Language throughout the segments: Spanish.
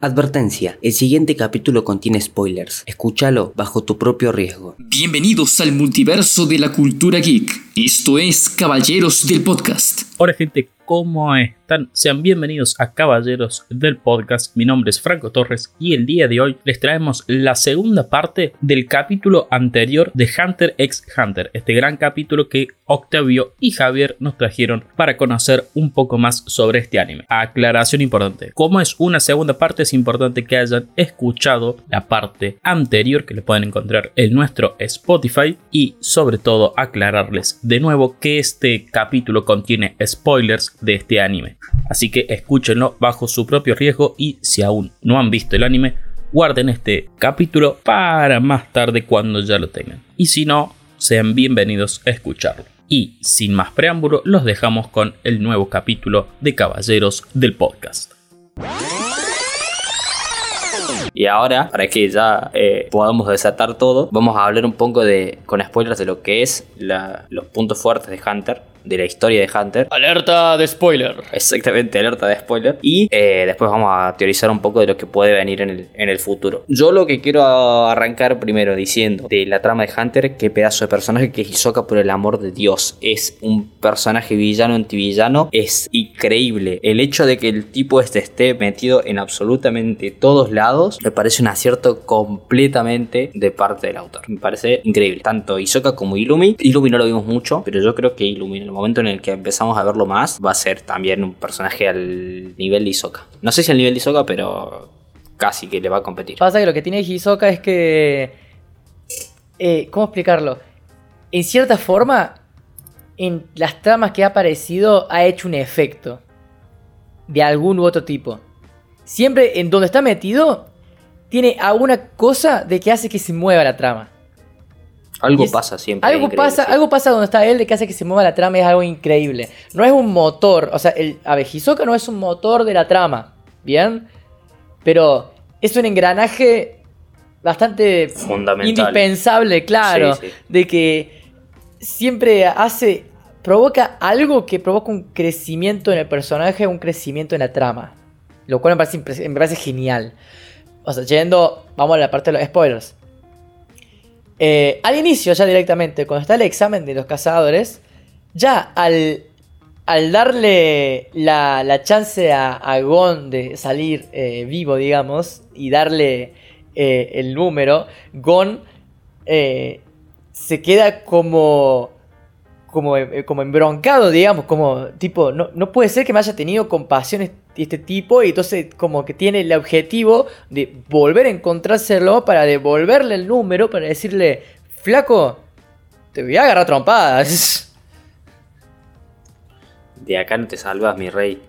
Advertencia, el siguiente capítulo contiene spoilers. Escúchalo bajo tu propio riesgo. Bienvenidos al multiverso de la cultura geek. Esto es Caballeros del Podcast. Hola gente, ¿cómo Sean bienvenidos a Caballeros del Podcast. Mi nombre es Franco Torres y el día de hoy les traemos la segunda parte del capítulo anterior de Hunter x Hunter, este gran capítulo que Octavio y Javier nos trajeron para conocer un poco más sobre este anime. Aclaración importante, como es una segunda parte es importante que hayan escuchado la parte anterior que le pueden encontrar en nuestro Spotify y sobre todo aclararles de nuevo que este capítulo contiene spoilers de este anime. Así que escúchenlo bajo su propio riesgo y si aún no han visto el anime, guarden este capítulo para más tarde cuando ya lo tengan. Y si no, sean bienvenidos a escucharlo. Y sin más preámbulo, los dejamos con el nuevo capítulo de Caballeros del Podcast. Y ahora, para que ya eh, podamos desatar todo, vamos a hablar un poco de, con spoilers de lo que es los puntos fuertes de Hunter de la historia de Hunter. Alerta de spoiler. Exactamente, alerta de spoiler. Y eh, después vamos a teorizar un poco de lo que puede venir en el, en el, futuro. Yo lo que quiero arrancar primero diciendo de la trama de Hunter, qué pedazo de personaje que es Hisoka por el amor de Dios. Es un personaje villano antivillano. Es increíble. El hecho de que el tipo este esté metido en absolutamente todos lados me parece un acierto completamente de parte del autor. Me parece increíble. Tanto Hisoka como Illumi. Illumi no lo vimos mucho, pero yo creo que Illumi momento en el que empezamos a verlo más, va a ser también un personaje al nivel de Hisoka. No sé si al nivel de Hisoka, pero casi que le va a competir. Pasa que lo que tiene Hisoka es que. Eh, ¿Cómo explicarlo? En cierta forma, en las tramas que ha aparecido, ha hecho un efecto. De algún u otro tipo. Siempre en donde está metido, tiene alguna cosa de que hace que se mueva la trama. Algo pasa siempre. Algo pasa, algo pasa donde está él de que hace que se mueva la trama y es algo increíble. No es un motor, o sea, el Hisoka no es un motor de la trama, ¿bien? Pero es un engranaje bastante Fundamental. indispensable, claro, de que siempre hace provoca algo que provoca un crecimiento en el personaje, un crecimiento en la trama, lo cual me parece, me parece genial. O sea, yendo, vamos a la parte de los spoilers. Eh, al inicio, ya directamente, cuando está el examen de los cazadores, ya al, darle la, chance a, Gon de salir eh, vivo, digamos, y darle eh, el número, Gon se queda como como, eh, como embroncado, digamos, como tipo, no, no puede ser que me haya tenido compasión este, este tipo y entonces como que tiene el objetivo de volver a encontrárselo para devolverle el número, para decirle, flaco, te voy a agarrar trompadas. De acá no te salvas, mi rey.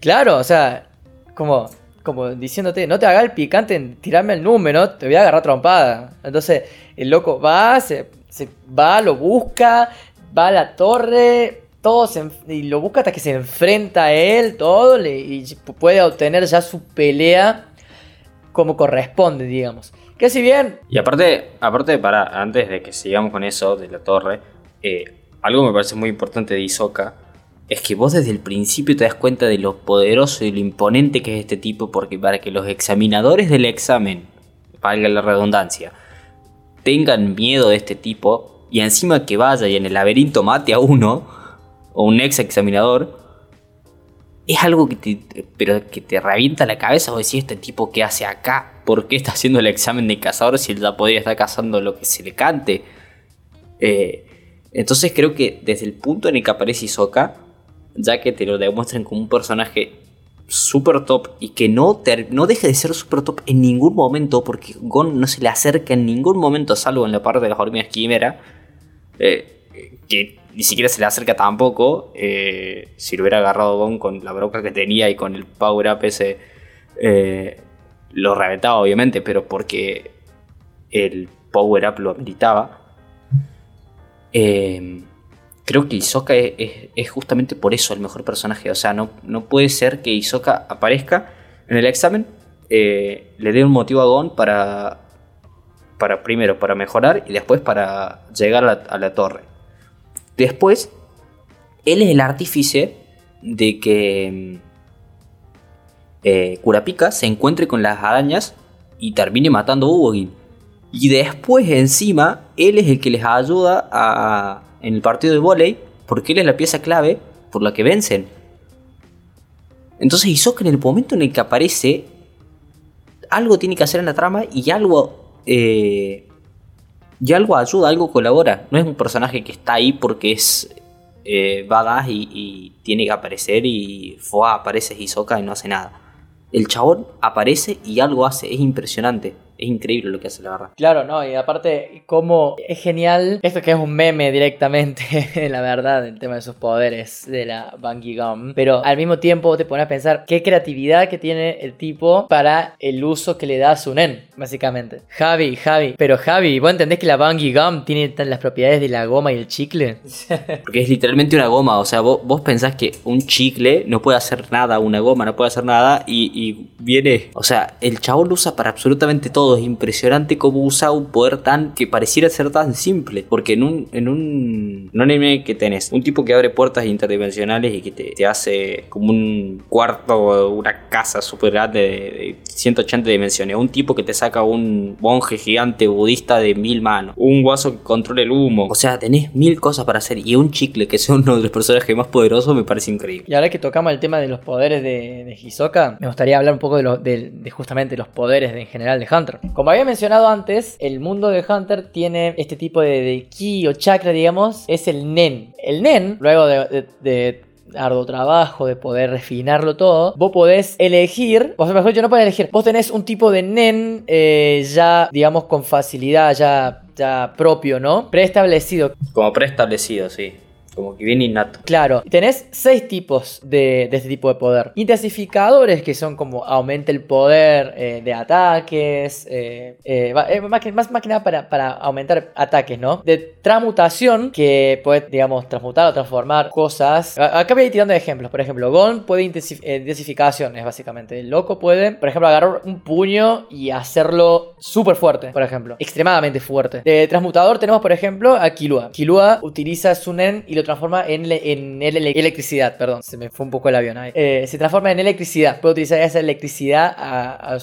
Claro, o sea, como, como diciéndote, no te hagas el picante en tirarme el número, te voy a agarrar trompada. Entonces el loco va, se, se va, lo busca, va a la torre, todo y lo busca hasta que se enfrenta a él, todo, y puede obtener ya su pelea como corresponde, digamos. Que si bien... Y aparte, aparte para, antes de que sigamos con eso de la torre, eh, algo me parece muy importante de Isoka es que vos desde el principio te das cuenta de lo poderoso y lo imponente que es este tipo, porque para que los examinadores del examen, valga la redundancia, tengan miedo de este tipo, y encima que vaya y en el laberinto mate a uno, o un ex examinador, es algo que te, pero que te revienta la cabeza o decir, este tipo qué hace acá, ¿por qué está haciendo el examen de cazador si él ya podría estar cazando lo que se le cante? Eh, entonces creo que desde el punto en el que aparece Isoka, ya que te lo demuestran como un personaje super top y que no, no deje de ser super top en ningún momento, porque Gon no se le acerca en ningún momento, salvo en la parte de las hormigas quimera, eh, que ni siquiera se le acerca tampoco. Eh, si lo hubiera agarrado Gon con la broca que tenía y con el power up ese, eh, lo reventaba obviamente, pero porque el power up lo ameritaba. creo que Isoka es, justamente por eso el mejor personaje. O sea, no, no puede ser que Isoka aparezca en el examen, le dé un motivo a Gon para para primero para mejorar y después para llegar a la, torre. Después, él es el artífice de que eh, Kurapika se encuentre con las arañas y termine matando a Ubogin. Y después encima, él es el que les ayuda a, en el partido de volei, porque él es la pieza clave por la que vencen. Entonces Hisoka en el momento en el que aparece, algo tiene que hacer en la trama y algo... Eh, y algo ayuda, algo colabora. No es un personaje que está ahí porque es eh, y, y, tiene que aparecer y fue aparece Hisoka y no hace nada. El chabón aparece y algo hace, es impresionante es increíble lo que hace la verdad. Claro, no, y aparte, como es genial, esto que es un meme directamente, la verdad, el tema de sus poderes de la Bungie Gum, pero al mismo tiempo te pones a pensar qué creatividad que tiene el tipo para el uso que le da a su nen, básicamente. Javi, Javi, pero Javi, ¿vos entendés que la Bungie Gum tiene las propiedades de la goma y el chicle? Porque es literalmente una goma, o sea, vos, vos pensás que un chicle no puede hacer nada, una goma no puede hacer nada y, y viene, o sea, el chabón lo usa para absolutamente todo es impresionante cómo usa un poder tan que pareciera ser tan simple. Porque en un, en un, anime que tenés un tipo que abre puertas interdimensionales y que te, hace como un cuarto, una casa súper grande de, 180 dimensiones. Un tipo que te saca un monje gigante budista de mil manos. Un guaso que controla el humo. O sea, tenés mil cosas para hacer. Y un chicle que sea uno de los personajes más poderosos me parece increíble. Y ahora que tocamos el tema de los poderes de, de Hisoka, me gustaría hablar un poco de, de, de justamente los poderes en general de Hunter. Como había mencionado antes, el mundo de Hunter tiene este tipo de, ki o chakra, digamos, es el Nen. El Nen, luego de, arduo trabajo, de poder refinarlo todo, vos podés elegir, o sea, mejor yo no puedo elegir, vos tenés un tipo de nen eh, ya, digamos, con facilidad, ya, ya propio, ¿no? Preestablecido. Como preestablecido, sí. Como que bien innato. Claro, tenés seis tipos de, este tipo de poder. Intensificadores, que son como aumenta el poder eh, de ataques. Eh, eh, más, que, más, que nada para, para, aumentar ataques, ¿no? De transmutación, que puede, digamos, transmutar o transformar cosas. Acá voy a ir tirando ejemplos. Por ejemplo, Gon puede intensificación, es básicamente. El loco puede, por ejemplo, agarrar un puño y hacerlo súper fuerte, por ejemplo. Extremadamente fuerte. De transmutador tenemos, por ejemplo, a Kilua. Kilua utiliza su Nen y lo transforma en, en electricidad, perdón, se me fue un poco el avión ahí. Eh, se transforma en electricidad, puede utilizar esa electricidad a,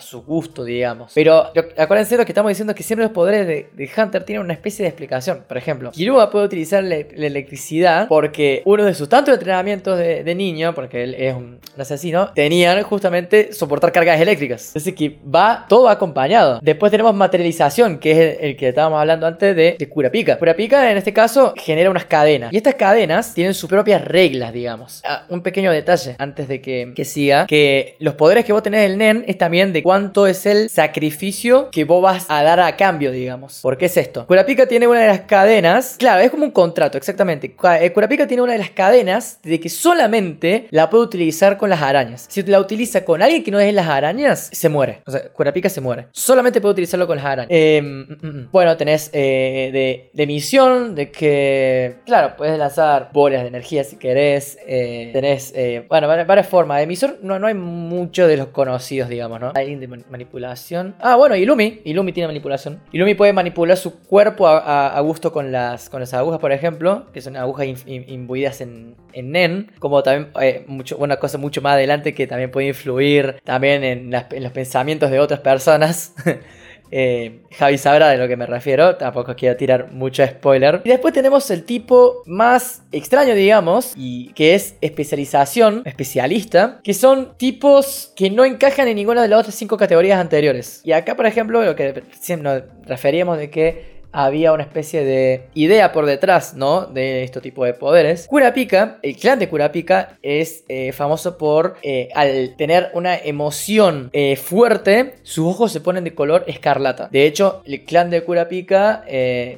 su gusto, digamos. Pero acuérdense lo que estamos diciendo que siempre los poderes de, Hunter tienen una especie de explicación. Por ejemplo, Kirua puede utilizar la, electricidad porque uno de sus tantos entrenamientos de, niño, porque él es un, asesino, tenían justamente soportar cargas eléctricas. Así que va todo acompañado. Después tenemos materialización, que es el, que estábamos hablando antes de, de Kurapika. Kurapika en este caso genera unas y estas cadenas tienen sus propias reglas, digamos. Ah, un pequeño detalle antes de que, que, siga, que los poderes que vos tenés del NEN es también de cuánto es el sacrificio que vos vas a dar a cambio, digamos. ¿Por qué es esto? Kurapika tiene una de las cadenas, claro, es como un contrato, exactamente. Eh, Kurapika tiene una de las cadenas de que solamente la puede utilizar con las arañas. Si la utiliza con alguien que no es las arañas, se muere. O sea, Kurapika se muere. Solamente puede utilizarlo con las arañas. Em, mm, mm, mm. bueno, tenés eh, de, de misión, de que claro, puedes lanzar bolas de energía si querés. Eh, tenés, eh, bueno, varias formas. Emisor no, no hay muchos de los conocidos, digamos, ¿no? Hay de manipulación. Ah, bueno, Ilumi. Ilumi tiene manipulación. Ilumi puede manipular su cuerpo a, gusto con las, con las agujas, por ejemplo, que son agujas imbuidas en, en NEN. Como también, eh, mucho, una cosa mucho más adelante que también puede influir también en los pensamientos de otras personas. Eh, Javi sabrá de lo que me refiero, tampoco quiero tirar mucho spoiler. Y después tenemos el tipo más extraño, digamos, y que es especialización, especialista, que son tipos que no encajan en ninguna de las otras cinco categorías anteriores. Y acá, por ejemplo, lo que siempre nos referíamos de que había una especie de idea por detrás, ¿no? De este tipo de poderes. Kurapika, el clan de Kurapika es eh, famoso por, eh, al tener una emoción eh, fuerte, sus ojos se ponen de color escarlata. De hecho, el clan de Kurapika,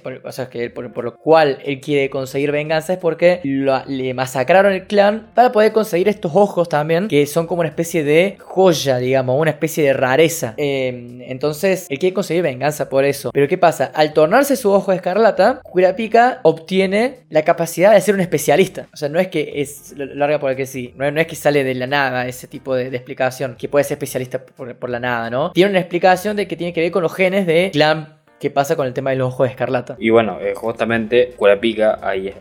por, o sea, por, lo cual él quiere conseguir venganza es porque le masacraron el clan para poder conseguir estos ojos también, que son como una especie de joya, digamos, una especie de rareza. entonces, él quiere conseguir venganza por eso. Pero ¿qué pasa? Al tornar su ojo de escarlata, Kurapika obtiene la capacidad de ser un especialista. O sea, no es que es larga por el que sí, no, es que sale de la nada ese tipo de, explicación, que puede ser especialista por, la nada, ¿no? Tiene una explicación de que tiene que ver con los genes de clan qué pasa con el tema del ojo de escarlata. Y bueno, eh, justamente Kurapika, ahí, es-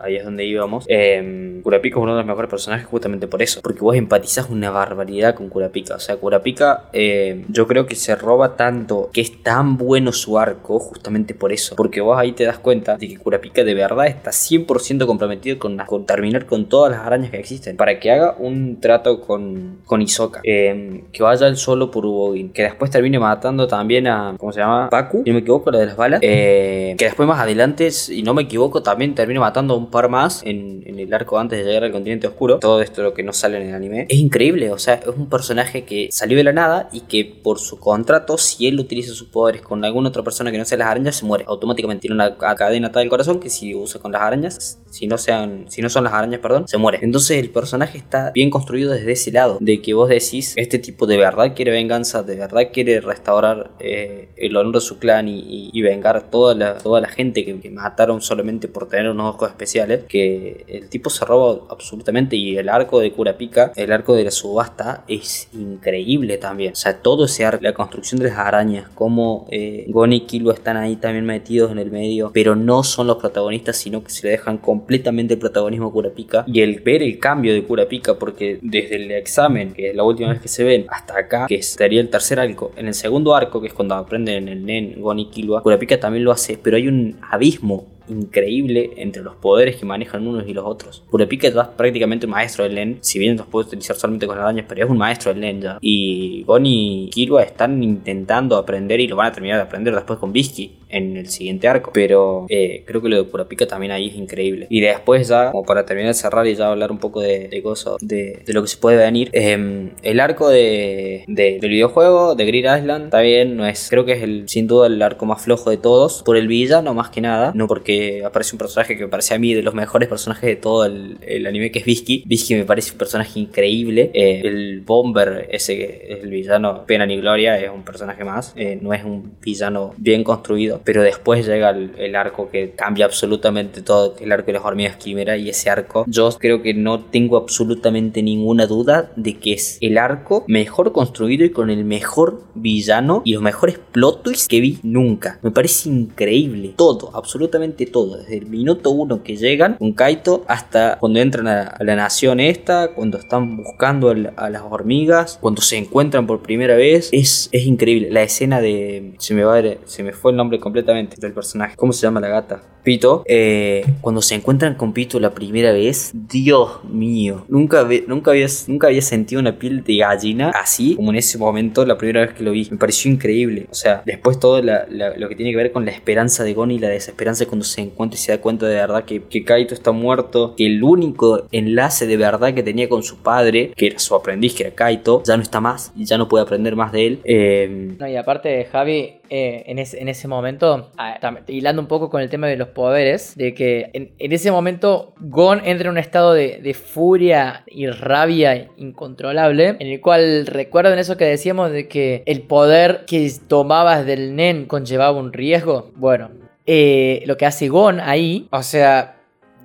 ahí es donde íbamos. Eh, Kurapika es uno de los mejores personajes justamente por eso. Porque vos empatizás una barbaridad con Kurapika. O sea, Kurapika eh, yo creo que se roba tanto, que es tan bueno su arco justamente por eso. Porque vos ahí te das cuenta de que Kurapika de verdad está 100% comprometido con, con terminar con todas las arañas que existen. Para que haga un trato con, con Hisoka. Eh, que vaya él solo por Ubogin. Que después termine matando también a, ¿cómo se llama? Paku, me equivoco, la de las balas. Eh, que después más adelante, si no me equivoco, también termina matando a un par más en, en el arco antes de llegar al continente oscuro. Todo esto lo que no sale en el anime. Es increíble, o sea, es un personaje que salió de la nada y que por su contrato, si él utiliza sus poderes con alguna otra persona que no sea las arañas, se muere. Automáticamente tiene una ca- cadena atada del corazón que si usa con las arañas, si no sean, si no son las arañas, perdón, se muere. Entonces el personaje está bien construido desde ese lado, de que vos decís, este tipo de verdad quiere venganza, de verdad quiere restaurar eh, el honor de su clan y, vengar toda la, toda la gente que, mataron solamente por tener unos ojos especiales, que el tipo se roba absolutamente y el arco de Kurapika, el arco de la subasta es increíble también. O sea, todo ese arco, la construcción de las arañas, como eh, Gon y Killua están ahí también metidos en el medio, pero no son los protagonistas, sino que se le dejan completamente el protagonismo a Kurapika. Y el ver el cambio de Kurapika, porque desde el examen, que es la última vez que se ven, hasta acá, que sería el tercer arco, en el segundo arco, que es cuando aprenden el Nen, Y Killua, Kurapika también lo hace, pero hay un abismo increíble entre los poderes que manejan unos y los otros. Kurapika es prácticamente un maestro del Nen, si bien los puede utilizar solamente con las arañas, pero es un maestro del Nen ya. Y Gon y Killua están intentando aprender y lo van a terminar de aprender después con Bisky en el siguiente arco. Pero eh, creo que lo de Kurapika también ahí es increíble. Y después ya, como para terminar de cerrar y ya hablar un poco de, cosas, de, lo que se puede venir, eh, el arco de- del videojuego, de Green Island, está bien, no es, creo que es el, sin duda el arco más flojo de todos, por el villano más que nada, no porque aparece un personaje que me parece a mí de los mejores personajes de todo el, el anime, que es Bisky. Bisky me parece un personaje increíble. Eh, el Bomber, ese que es el villano, pena ni gloria, es un personaje más, eh, no es un villano bien construido, pero después llega el, el arco que cambia absolutamente todo, que es el arco de las hormigas quimera, y ese arco, yo creo que no tengo absolutamente ninguna duda de que es el arco mejor construido y con el mejor villano y los mejores plot twists que vi nunca. Me parece increíble. Todo, absolutamente todo. Desde el minuto uno que llegan con Kaito hasta cuando entran a, la nación esta, cuando están buscando a las hormigas, cuando se encuentran por primera vez. Es, es increíble. La escena de... Se me, va se me fue el nombre completamente del personaje. ¿Cómo se llama la gata? Pito. Eh, cuando se encuentran con Pito la primera vez. Dios mío. Nunca, nunca, había, nunca había sentido una piel de gallina así como en ese momento la primera vez que lo vi. Me pareció increíble. O sea, después todo lo que tiene que ver con la esperanza de Gon y la desesperanza cuando se encuentra y se da cuenta de verdad que, Kaito está muerto. Que el único enlace de verdad que tenía con su padre, que era su aprendiz, que era Kaito, ya no está más y ya no puede aprender más de él. Eh, No, y aparte, Javi, eh, en, en ese momento, ah, hilando un poco con el tema de los poderes, de que en, ese momento Gon entra en un estado de, furia y rabia incontrolable, en el cual recuerdan eso que decíamos de que el poder que tomabas del Nen conllevaba un riesgo. Bueno, eh, lo que hace Gon ahí, o sea,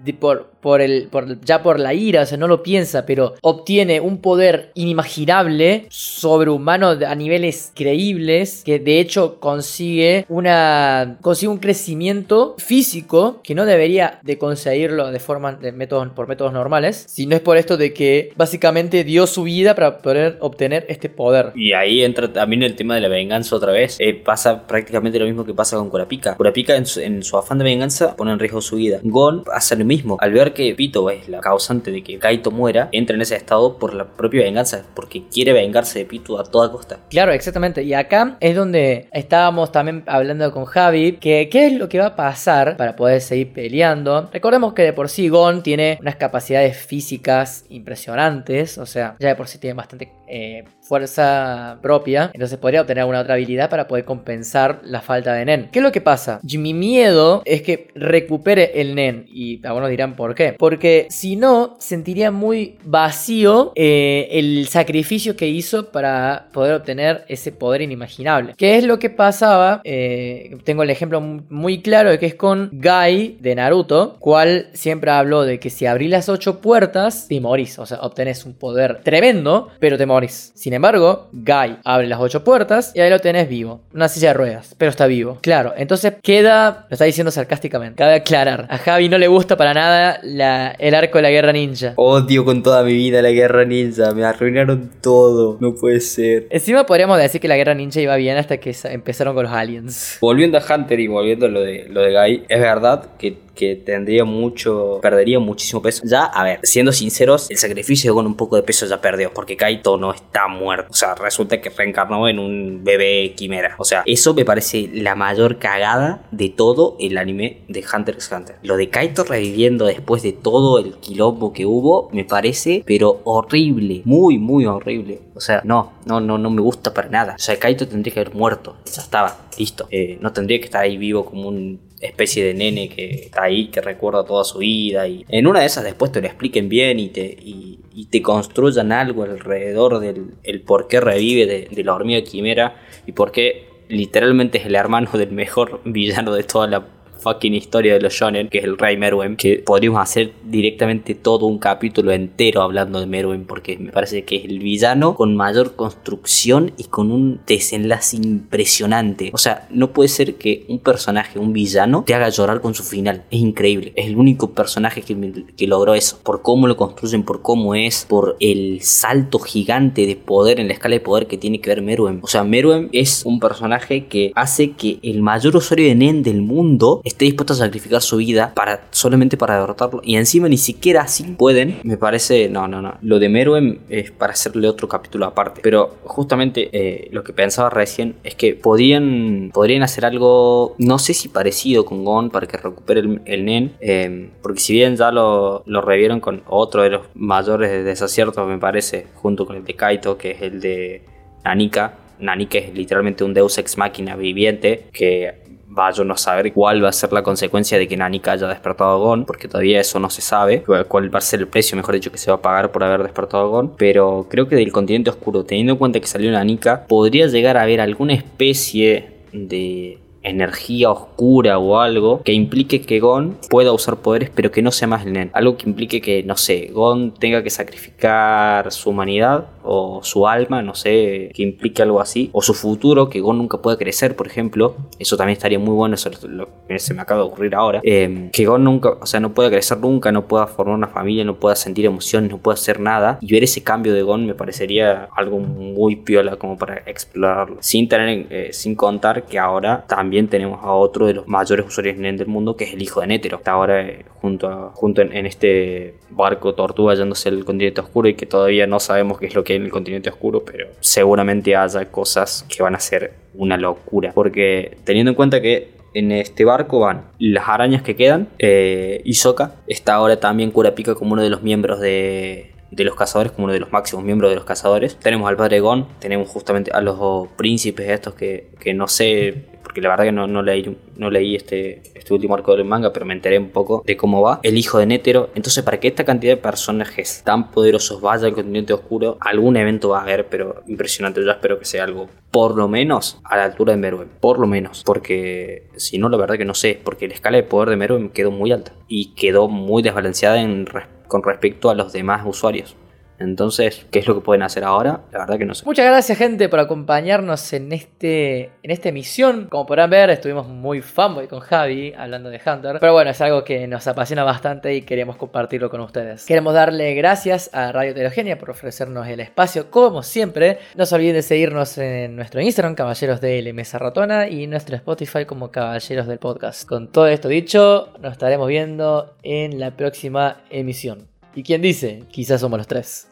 de- por, por el, por, ya por la ira, o sea, no lo piensa, pero obtiene un poder inimaginable, sobrehumano a niveles creíbles, que de hecho consigue una consigue un crecimiento físico que no debería de conseguirlo de forma de métodos por métodos normales, si no es por esto de que básicamente dio su vida para poder obtener este poder. Y ahí entra también el tema de la venganza otra vez. Eh, pasa prácticamente lo mismo que pasa con Kurapika. Kurapika en su, en su afán de venganza pone en riesgo su vida. Gon hace lo mismo. Al ver que Pito es la causante de que Kaito muera, entra en ese estado por la propia venganza. Porque quiere vengarse de Pito a toda costa. Claro, exactamente. Y acá es donde estábamos también hablando con Javi, que qué es lo que va a pasar para poder seguir peleando. Recordemos que de por sí Gon tiene unas capacidades físicas impresionantes, o sea, ya de por sí tiene bastante eh, fuerza propia, entonces podría obtener alguna otra habilidad para poder compensar la falta de Nen. ¿Qué es lo que pasa? Mi miedo es que recupere el Nen, y algunos dirán por qué. Porque si no, sentiría muy vacío eh, el sacrificio que hizo para poder obtener ese poder inimaginable. ¿Qué es lo que pasaba? Eh, tengo el ejemplo mu- muy claro de que es con Gai de Naruto, cual siempre habló de que si abrís las ocho puertas, te morís. O sea, obtenés un poder tremendo, pero te morís. Sin embargo, Guy abre las ocho puertas y ahí lo tenés vivo. Una silla de ruedas, pero está vivo. Claro, entonces queda, lo está diciendo sarcásticamente, cabe aclarar, a Javi no le gusta para nada la, el arco de la guerra ninja. Odio con toda mi vida la guerra ninja, me arruinaron todo, no puede ser. Encima podríamos decir que la guerra ninja iba bien hasta que empezaron con los aliens. Volviendo a Hunter y volviendo a lo de, lo de Guy, es verdad que que tendría mucho, perdería muchísimo peso. Ya, a ver, siendo sinceros, el sacrificio con un poco de peso ya perdió, porque Kaito no está muerto. O sea, resulta que reencarnó en un bebé quimera. O sea, eso me parece la mayor cagada de todo el anime de Hunter x Hunter. Lo de Kaito reviviendo después de todo el quilombo que hubo, me parece, pero horrible, muy, muy horrible. O sea, no, no, no, no me gusta para nada. O sea, Kaito tendría que haber muerto. Ya estaba, listo. Eh, no tendría que estar ahí vivo como un especie de nene que está ahí, que recuerda toda su vida. Y en una de esas después te lo expliquen bien y te, y, te construyan algo alrededor del el por qué revive de, de la hormiga quimera y por qué literalmente es el hermano del mejor villano de toda la fucking historia de los shonen, que es el rey Meruem, que podríamos hacer directamente todo un capítulo entero hablando de Meruem, porque me parece que es el villano con mayor construcción y con un desenlace impresionante. O sea, no puede ser que un personaje, un villano, te haga llorar con su final. Es increíble. Es el único personaje que, que logró eso. Por cómo lo construyen, por cómo es, por el salto gigante de poder en la escala de poder que tiene que ver Meruem. O sea, Meruem es un personaje que hace que el mayor usuario de Nen del mundo esté dispuesto a sacrificar su vida para solamente para derrotarlo y encima ni siquiera así pueden, me parece, no, no, no. Lo de Meruem es para hacerle otro capítulo aparte, pero justamente eh, lo que pensaba recién es que podrían, podrían hacer algo, no sé si parecido con Gon para que recupere el, Nen, eh, porque si bien ya lo, lo revieron con otro de los mayores desaciertos, me parece, junto con el de Kaito, que es el de Nanika, Nanika es literalmente un deus ex máquina viviente que vaya no saber cuál va a ser la consecuencia de que Nanika haya despertado a Gon, porque todavía eso no se sabe, cuál va a ser el precio, mejor dicho, que se va a pagar por haber despertado a Gon, pero creo que del continente oscuro, teniendo en cuenta que salió Nanika, podría llegar a haber alguna especie de energía oscura o algo que implique que Gon pueda usar poderes pero que no sea más el Nen. Algo que implique que, no sé, Gon tenga que sacrificar su humanidad o su alma, no sé, que implique algo así. O su futuro, que Gon nunca pueda crecer, por ejemplo. Eso también estaría muy bueno, eso lo que se me acaba de ocurrir ahora. Em, que Gon nunca, o sea, no pueda crecer nunca, no pueda formar una familia, no pueda sentir emociones, no pueda hacer nada. Y ver ese cambio de Gon me parecería algo muy piola como para explorarlo. Sin tener, eh, sin contar que ahora también tenemos a otro de los mayores usuarios NEN del mundo, que es el hijo de Nétero. Está ahora eh, junto, junto en, este barco tortuga yéndose al continente oscuro y que todavía no sabemos qué es lo que en el continente oscuro, pero seguramente haya cosas que van a ser una locura. Porque teniendo en cuenta que en este barco van las arañas que quedan, eh, Isoka, está ahora también Kurapika como uno de los miembros de, de los cazadores como uno de los máximos miembros de los cazadores. Tenemos al padre Gon, tenemos justamente a los príncipes estos que, que no sé porque la verdad que no, no leí, no leí este, este último arco del manga, pero me enteré un poco de cómo va. El hijo de Nétero. Entonces, para que esta cantidad de personajes tan poderosos vaya al continente oscuro, algún evento va a haber, pero impresionante. Yo espero que sea algo por lo menos a la altura de Meruem. Por lo menos. Porque si no, la verdad que no sé. Porque la escala de poder de Meruem quedó muy alta. Y quedó muy desbalanceada en, con respecto a los demás usuarios. Entonces, ¿qué es lo que pueden hacer ahora? La verdad que no sé. Muchas gracias, gente, por acompañarnos en, este, en esta emisión. Como podrán ver, estuvimos muy fanboy con Javi hablando de Hunter. Pero bueno, es algo que nos apasiona bastante y queremos compartirlo con ustedes. Queremos darle gracias a Radio Heterogénea por ofrecernos el espacio, como siempre. No se olviden de seguirnos en nuestro Instagram, Caballeros de Mesa Ratona, y nuestro Spotify como Caballeros del Podcast. Con todo esto dicho, nos estaremos viendo en la próxima emisión. ¿Y quién dice? Quizás somos los tres.